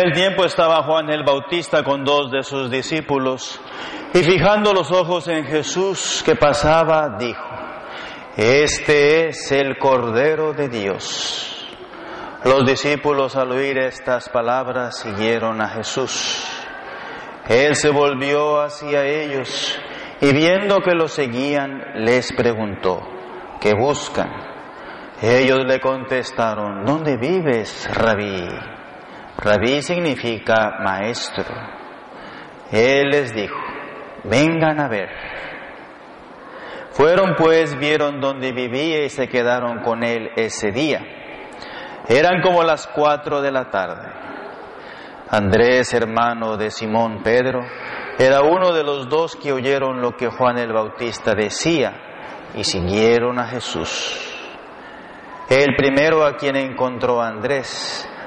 Aquel tiempo estaba Juan el Bautista con dos de sus discípulos y fijando los ojos en Jesús que pasaba, dijo, Este es el Cordero de Dios. Los discípulos al oír estas palabras siguieron a Jesús. Él se volvió hacia ellos y viendo que lo seguían les preguntó, ¿qué buscan? Ellos le contestaron, ¿dónde vives, rabí? Rabí significa maestro. Él les dijo, vengan a ver. Fueron pues, vieron donde vivía y se quedaron con él ese día. Eran como las cuatro de la tarde. Andrés, hermano de Simón Pedro, era uno de los dos que oyeron lo que Juan el Bautista decía y siguieron a Jesús. El primero a quien encontró Andrés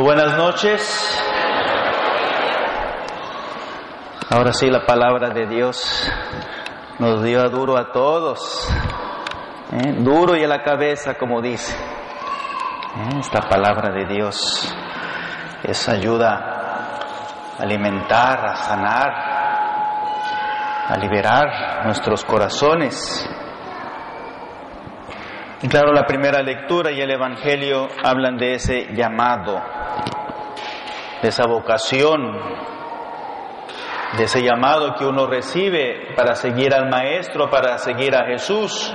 Muy buenas noches. Ahora sí la palabra de Dios nos dio a duro a todos, ¿eh? duro y a la cabeza como dice. ¿Eh? Esta palabra de Dios es ayuda a alimentar, a sanar, a liberar nuestros corazones. Y claro, la primera lectura y el Evangelio hablan de ese llamado, de esa vocación, de ese llamado que uno recibe para seguir al Maestro, para seguir a Jesús,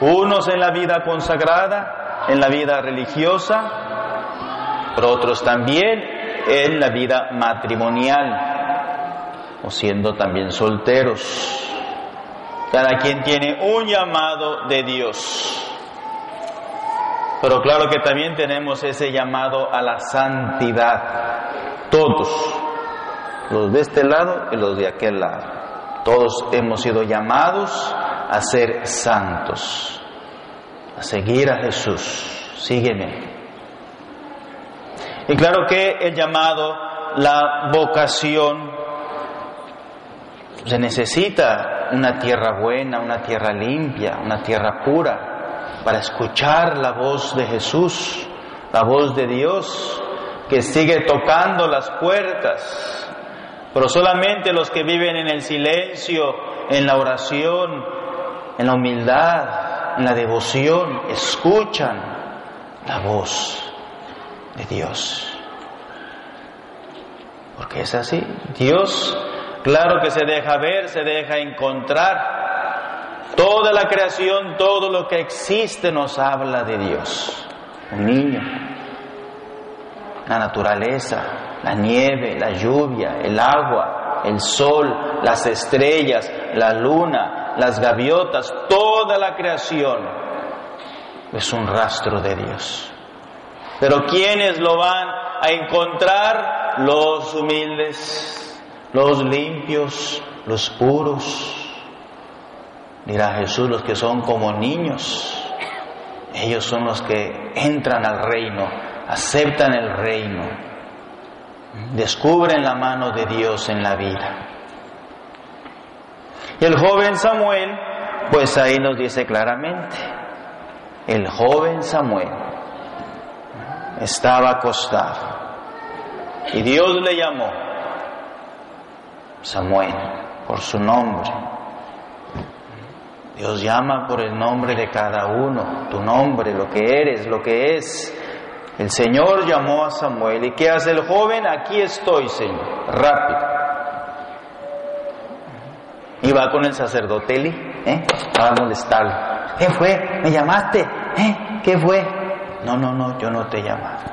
unos en la vida consagrada, en la vida religiosa, pero otros también en la vida matrimonial, o siendo también solteros. Cada quien tiene un llamado de Dios. Pero claro que también tenemos ese llamado a la santidad. Todos, los de este lado y los de aquel lado. Todos hemos sido llamados a ser santos, a seguir a Jesús. Sígueme. Y claro que el llamado, la vocación, se necesita una tierra buena, una tierra limpia, una tierra pura para escuchar la voz de Jesús, la voz de Dios, que sigue tocando las puertas. Pero solamente los que viven en el silencio, en la oración, en la humildad, en la devoción, escuchan la voz de Dios. Porque es así. Dios, claro que se deja ver, se deja encontrar, Toda la creación, todo lo que existe nos habla de Dios. Un niño, la naturaleza, la nieve, la lluvia, el agua, el sol, las estrellas, la luna, las gaviotas, toda la creación es un rastro de Dios. Pero ¿quiénes lo van a encontrar? Los humildes, los limpios, los puros Dirá Jesús, los que son como niños, ellos son los que entran al reino, aceptan el reino, descubren la mano de Dios en la vida. Y el joven Samuel, pues ahí nos dice claramente, el joven Samuel estaba acostado y Dios le llamó Samuel por su nombre. Dios llama por el nombre de cada uno, tu nombre, lo que eres, lo que es. El Señor llamó a Samuel. ¿Y qué hace el joven? Aquí estoy, Señor. Rápido. Y va con el sacerdote Eli, ¿eh? a molestarlo. ¿Qué fue? ¿Me llamaste? ¿Eh? ¿Qué fue? No, no, no, yo no te he llamado.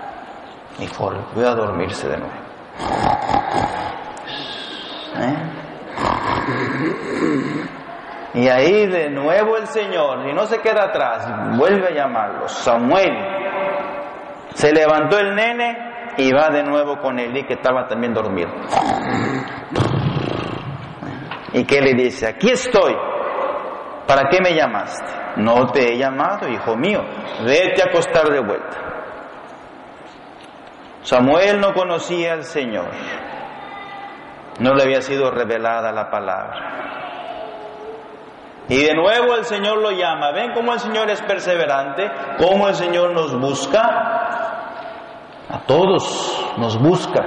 Y voy a dormirse de nuevo. ¿Eh? Y ahí de nuevo el Señor, y no se queda atrás, vuelve a llamarlo, Samuel. Se levantó el nene y va de nuevo con Eli que estaba también dormido. ¿Y qué le dice? Aquí estoy. ¿Para qué me llamaste? No te he llamado, hijo mío. Vete a acostar de vuelta. Samuel no conocía al Señor. No le había sido revelada la palabra. Y de nuevo el Señor lo llama. ¿Ven cómo el Señor es perseverante? ¿Cómo el Señor nos busca? A todos nos busca.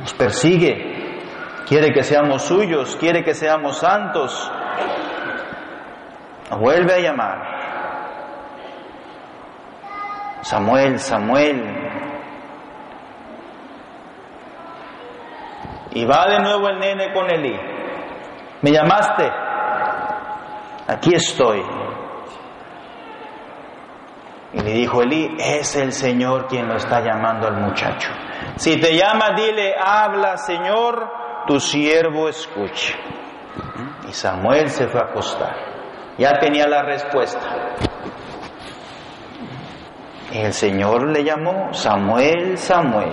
Nos persigue. Quiere que seamos suyos. Quiere que seamos santos. Nos vuelve a llamar. Samuel, Samuel. Y va de nuevo el nene con Elí. ¿Me llamaste? aquí estoy. Y le dijo Elí, es el Señor quien lo está llamando al muchacho. Si te llama, dile, habla Señor, tu siervo escuche. Y Samuel se fue a acostar. Ya tenía la respuesta. Y el Señor le llamó Samuel, Samuel.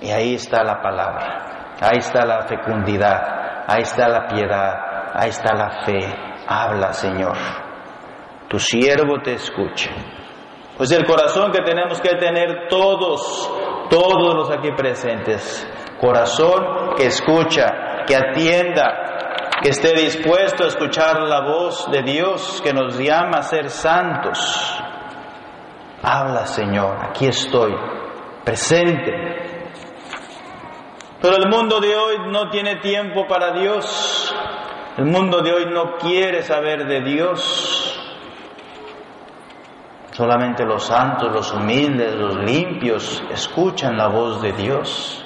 Y ahí está la palabra, ahí está la fecundidad, ahí está la piedad, ahí está la fe. Habla, Señor. Tu siervo te escucha. Pues el corazón que tenemos que tener todos, todos los aquí presentes. Corazón que escucha, que atienda, que esté dispuesto a escuchar la voz de Dios que nos llama a ser santos. Habla, Señor, aquí estoy, presente. Pero el mundo de hoy no tiene tiempo para Dios. El mundo de hoy no quiere saber de Dios. Solamente los santos, los humildes, los limpios escuchan la voz de Dios,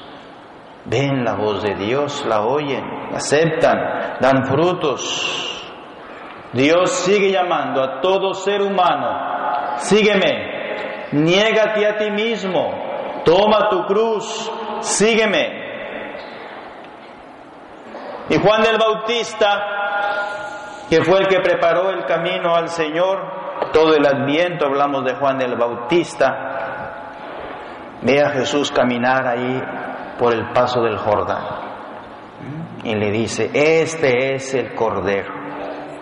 ven la voz de Dios, la oyen, la aceptan, dan frutos. Dios sigue llamando a todo ser humano, sígueme, niégate a ti mismo, toma tu cruz, sígueme, y Juan el Bautista, que fue el que preparó el camino al Señor, todo el adviento hablamos de Juan el Bautista, ve a Jesús caminar ahí por el paso del Jordán y le dice, este es el Cordero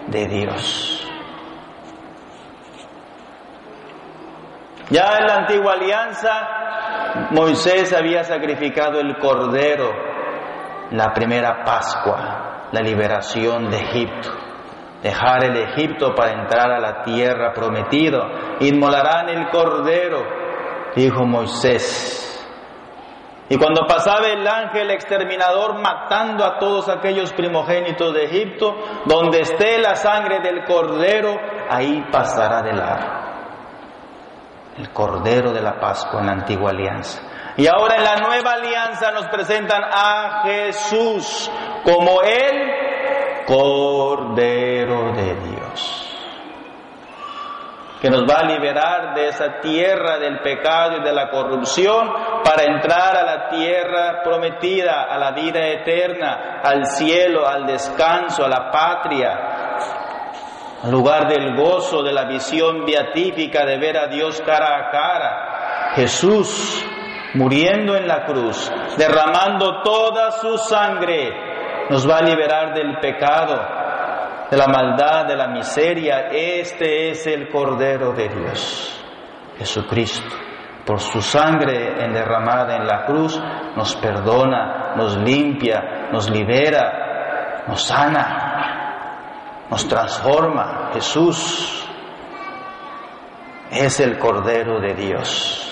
de Dios. Ya en la antigua alianza, Moisés había sacrificado el Cordero la primera Pascua, la liberación de Egipto. Dejar el Egipto para entrar a la tierra prometida. Inmolarán el cordero, dijo Moisés. Y cuando pasaba el ángel exterminador matando a todos aquellos primogénitos de Egipto, donde esté la sangre del cordero, ahí pasará de largo. El cordero de la Pascua en la antigua alianza. Y ahora en la nueva alianza nos presentan a Jesús como el Cordero de Dios, que nos va a liberar de esa tierra del pecado y de la corrupción para entrar a la tierra prometida, a la vida eterna, al cielo, al descanso, a la patria, al lugar del gozo, de la visión beatífica de ver a Dios cara a cara. Jesús muriendo en la cruz, derramando toda su sangre, nos va a liberar del pecado, de la maldad, de la miseria. Este es el Cordero de Dios, Jesucristo. Por su sangre derramada en la cruz nos perdona, nos limpia, nos libera, nos sana, nos transforma. Jesús es el Cordero de Dios.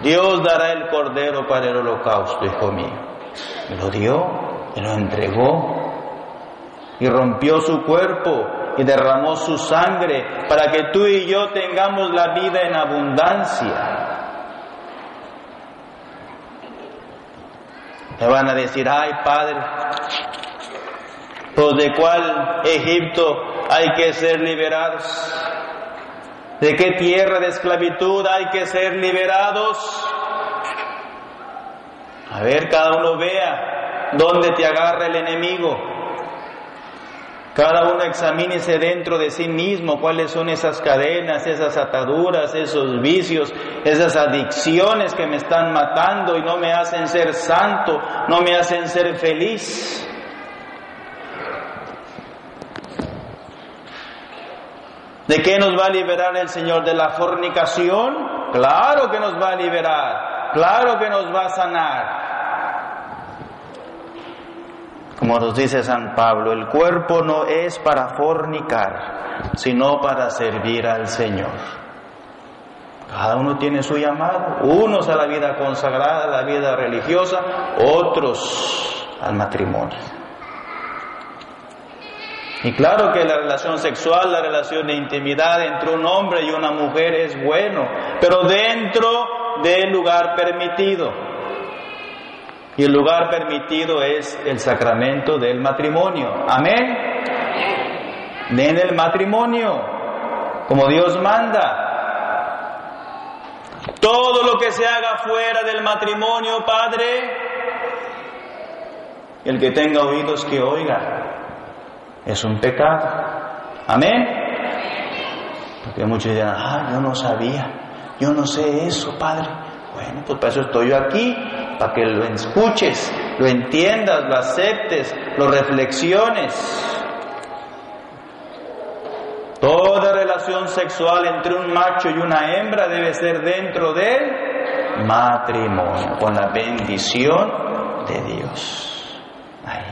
Dios dará el Cordero para el holocausto, hijo mío. Lo dio, me lo entregó y rompió su cuerpo y derramó su sangre para que tú y yo tengamos la vida en abundancia. Me van a decir, ay Padre, pues de cuál Egipto hay que ser liberados, de qué tierra de esclavitud hay que ser liberados. A ver, cada uno vea dónde te agarra el enemigo. Cada uno examínese dentro de sí mismo cuáles son esas cadenas, esas ataduras, esos vicios, esas adicciones que me están matando y no me hacen ser santo, no me hacen ser feliz. ¿De qué nos va a liberar el Señor? ¿De la fornicación? Claro que nos va a liberar, claro que nos va a sanar. Como nos dice San Pablo, el cuerpo no es para fornicar, sino para servir al Señor. Cada uno tiene su llamado, unos a la vida consagrada, a la vida religiosa, otros al matrimonio. Y claro que la relación sexual, la relación de intimidad entre un hombre y una mujer es bueno, pero dentro del lugar permitido. Y el lugar permitido es el sacramento del matrimonio. Amén. En el matrimonio, como Dios manda. Todo lo que se haga fuera del matrimonio, Padre, el que tenga oídos que oiga, es un pecado. Amén. Porque muchos dirán, ah, yo no sabía, yo no sé eso, Padre. Bueno, pues para eso estoy yo aquí, para que lo escuches, lo entiendas, lo aceptes, lo reflexiones. Toda relación sexual entre un macho y una hembra debe ser dentro del matrimonio, con la bendición de Dios. Ahí.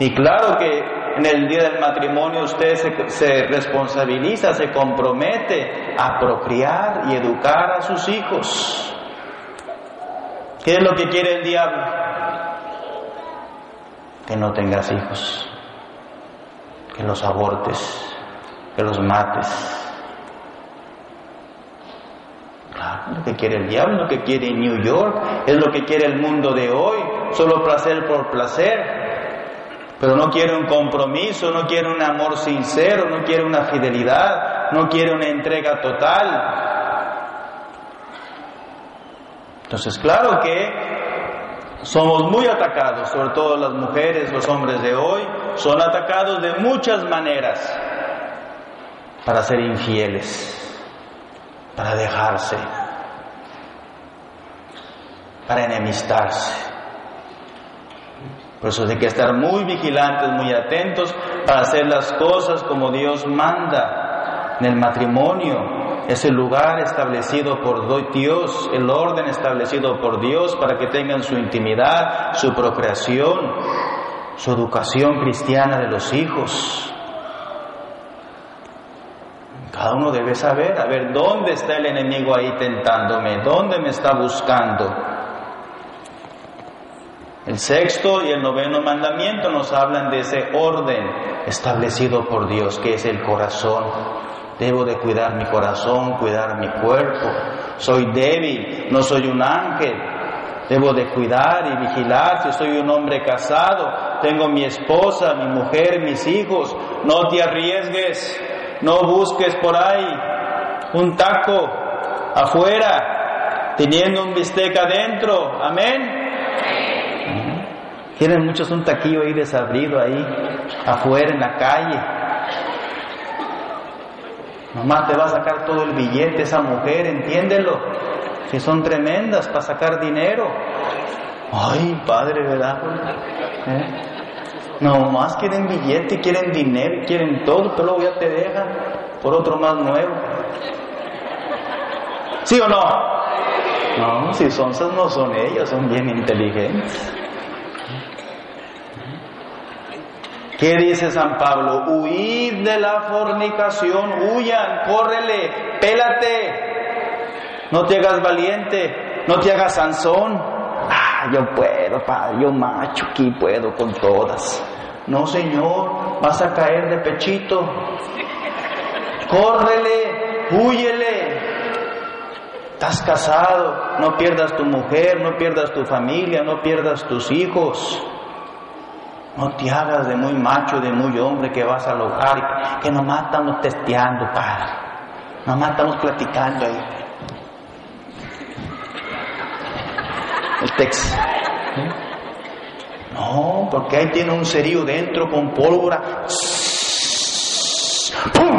Y claro que en el día del matrimonio usted se, responsabiliza, se compromete a procrear y educar a sus hijos. ¿Qué es lo que quiere el diablo? Que no tengas hijos, que los abortes, que los mates. Claro, lo que quiere el diablo, lo que quiere New York, es lo que quiere el mundo de hoy, solo placer por placer pero no quiere un compromiso, no quiere un amor sincero, no quiere una fidelidad, no quiere una entrega total. Entonces, claro que somos muy atacados, sobre todo las mujeres, los hombres de hoy, son atacados de muchas maneras para ser infieles, para dejarse, para enemistarse. Por eso hay que estar muy vigilantes, muy atentos para hacer las cosas como Dios manda. En el matrimonio es el lugar establecido por Dios, el orden establecido por Dios para que tengan su intimidad, su procreación, su educación cristiana de los hijos. Cada uno debe saber, a ver, ¿dónde está el enemigo ahí tentándome? ¿Dónde me está buscando? El sexto y el noveno mandamiento nos hablan de ese orden establecido por Dios, que es el corazón. Debo de cuidar mi corazón, cuidar mi cuerpo. Soy débil, no soy un ángel. Debo de cuidar y vigilar si soy un hombre casado. Tengo mi esposa, mi mujer, mis hijos. No te arriesgues, no busques por ahí un taco afuera, teniendo un bistec adentro. Amén. Tienen muchos un taquillo ahí desabrido ahí, afuera en la calle. Nomás te va a sacar todo el billete esa mujer, entiéndelo. Que son tremendas para sacar dinero. Ay, padre, ¿verdad? ¿Eh? No más quieren billete, quieren dinero, quieren todo, pero luego ya te dejan por otro más nuevo. ¿Sí o no? No, si son no son ellos, son bien inteligentes. ¿Qué dice San Pablo? Huid de la fornicación, huyan, córrele, pélate, no te hagas valiente, no te hagas Sansón. Ah, yo puedo, pa, yo macho aquí puedo con todas. No, Señor, vas a caer de pechito. Córrele, huyele. Estás casado, no pierdas tu mujer, no pierdas tu familia, no pierdas tus hijos. No te hagas de muy macho, de muy hombre que vas al hogar y que nomás estamos testeando, Padre. Nomás estamos platicando ahí. El texto. No, porque ahí tiene un cerillo dentro con pólvora. ¡Pum!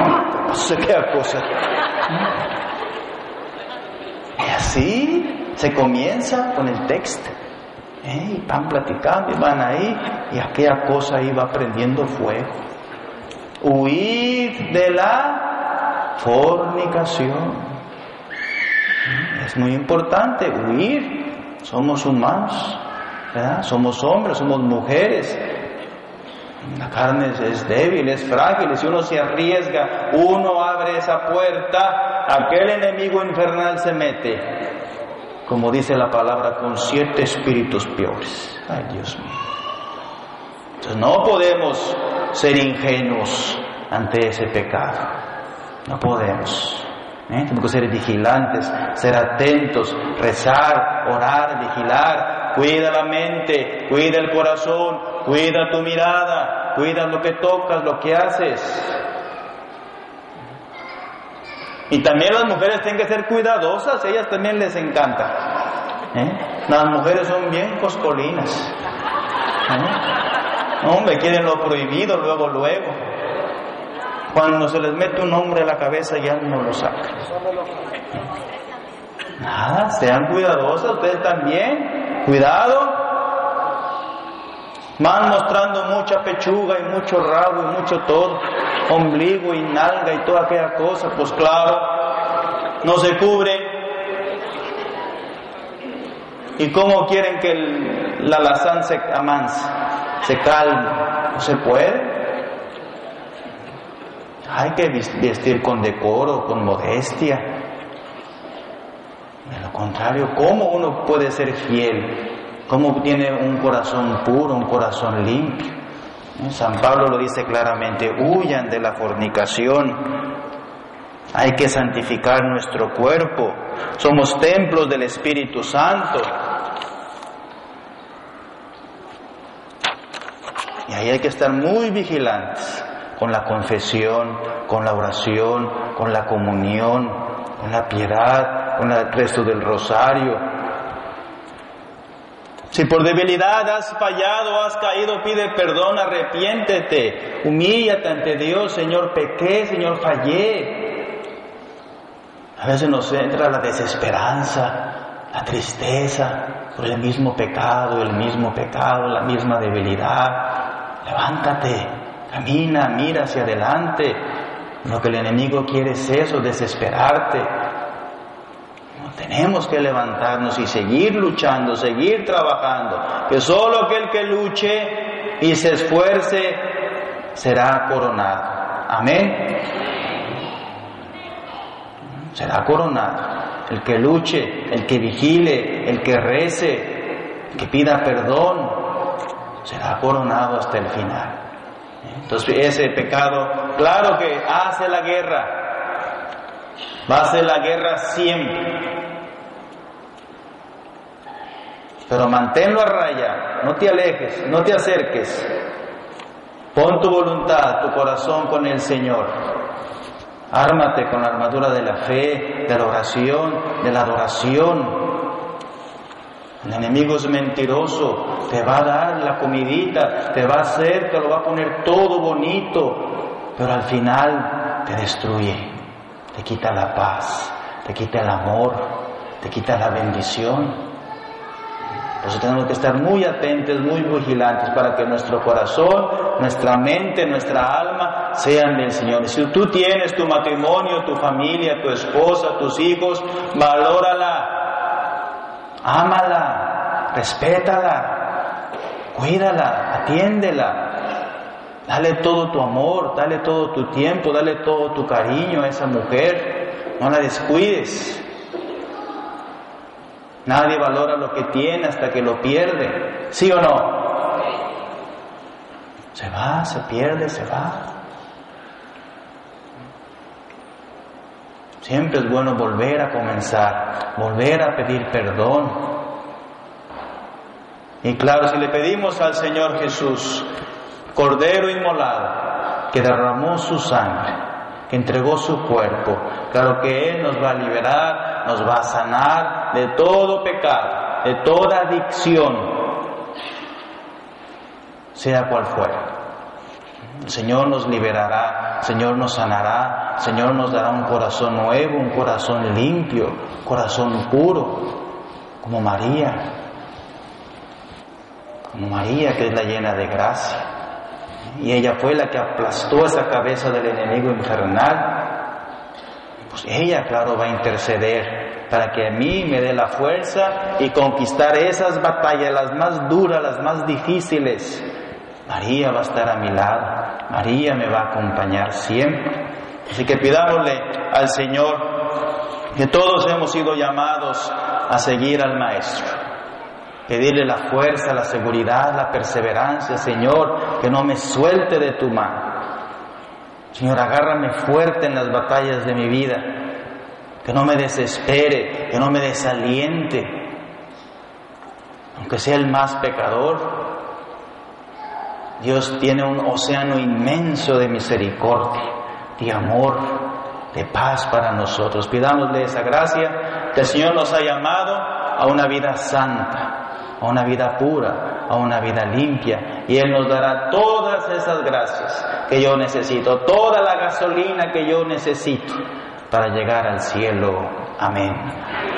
No sé qué cosa. Y así se comienza con el texto. ¿Eh? Y van platicando y van ahí y aquella cosa iba prendiendo fuego. Huir de la fornicación. Es muy importante huir. Somos humanos. Somos hombres, somos mujeres. La carne es débil, es frágil, si uno se arriesga, uno abre esa puerta, aquel enemigo infernal se mete como dice la palabra, con siete espíritus peores. Ay, Dios mío. Entonces no podemos ser ingenuos ante ese pecado. No podemos. ¿eh? Tenemos que ser vigilantes, ser atentos, rezar, orar, vigilar. Cuida la mente, cuida el corazón, cuida tu mirada, cuida lo que tocas, lo que haces. Y también las mujeres tienen que ser cuidadosas, ellas también les encanta. ¿eh? Las mujeres son bien coscolinas. ¿eh? Hombre, quieren lo prohibido luego, luego. Cuando se les mete un hombre a la cabeza ya no lo sacan. Nada, sean cuidadosas ustedes también. Cuidado. Van mostrando mucha pechuga y mucho rabo y mucho todo ombligo y nalga y toda aquella cosa, pues claro, no se cubre. ¿Y cómo quieren que la lazán se amanse, se calme? No se puede. Hay que vestir con decoro, con modestia. De lo contrario, ¿cómo uno puede ser fiel? ¿Cómo tiene un corazón puro, un corazón limpio? San Pablo lo dice claramente, huyan de la fornicación. Hay que santificar nuestro cuerpo. Somos templos del Espíritu Santo. Ahí hay que estar muy vigilantes con la confesión, con la oración, con la comunión, con la piedad, con el resto del rosario, si por debilidad has fallado, has caído, pide perdón, arrepiéntete, humíllate ante Dios, Señor, pequé, Señor, fallé. A veces nos entra la desesperanza, la tristeza por el mismo pecado, el mismo pecado, la misma debilidad. Levántate, camina, mira hacia adelante. Lo que el enemigo quiere es eso, desesperarte, tenemos que levantarnos y seguir luchando, seguir trabajando, que solo aquel que luche y se esfuerce será coronado. Amén. Será coronado. El que luche, el que vigile, el que rece, el que pida perdón, será coronado hasta el final. Entonces ese pecado, claro que hace la guerra, va a hacer la guerra siempre. Pero manténlo a raya, no te alejes, no te acerques. Pon tu voluntad, tu corazón con el Señor. Ármate con la armadura de la fe, de la oración, de la adoración. El enemigo es mentiroso, te va a dar la comidita, te va a hacer, te lo va a poner todo bonito, pero al final te destruye, te quita la paz, te quita el amor, te quita la bendición. Por eso tenemos que estar muy atentos, muy vigilantes para que nuestro corazón, nuestra mente, nuestra alma sean del Señor. Si tú tienes tu matrimonio, tu familia, tu esposa, tus hijos, valórala, ámala, respétala, cuídala, atiéndela. Dale todo tu amor, dale todo tu tiempo, dale todo tu cariño a esa mujer. No la descuides. Nadie valora lo que tiene hasta que lo pierde. ¿Sí o no? Se va, se pierde, se va. Siempre es bueno volver a comenzar, volver a pedir perdón. Y claro, si le pedimos al Señor Jesús, Cordero inmolado, que derramó su sangre, que entregó su cuerpo, claro que Él nos va a liberar, nos va a sanar de todo pecado, de toda adicción, sea cual fuera. El Señor nos liberará, el Señor nos sanará, Señor nos dará un corazón nuevo, un corazón limpio, corazón puro, como María, como María que es la llena de gracia. Y ella fue la que aplastó esa cabeza del enemigo infernal. Pues ella, claro, va a interceder para que a mí me dé la fuerza y conquistar esas batallas, las más duras, las más difíciles. María va a estar a mi lado, María me va a acompañar siempre. Así que pidámosle al Señor que todos hemos sido llamados a seguir al Maestro. Pedirle la fuerza, la seguridad, la perseverancia, Señor, que no me suelte de tu mano. Señor, agárrame fuerte en las batallas de mi vida, que no me desespere, que no me desaliente, aunque sea el más pecador. Dios tiene un océano inmenso de misericordia, de amor, de paz para nosotros. Pidámosle esa gracia que el Señor nos ha llamado a una vida santa, a una vida pura, a una vida limpia. Y Él nos dará todas esas gracias que yo necesito, toda la gasolina que yo necesito para llegar al cielo. Amén.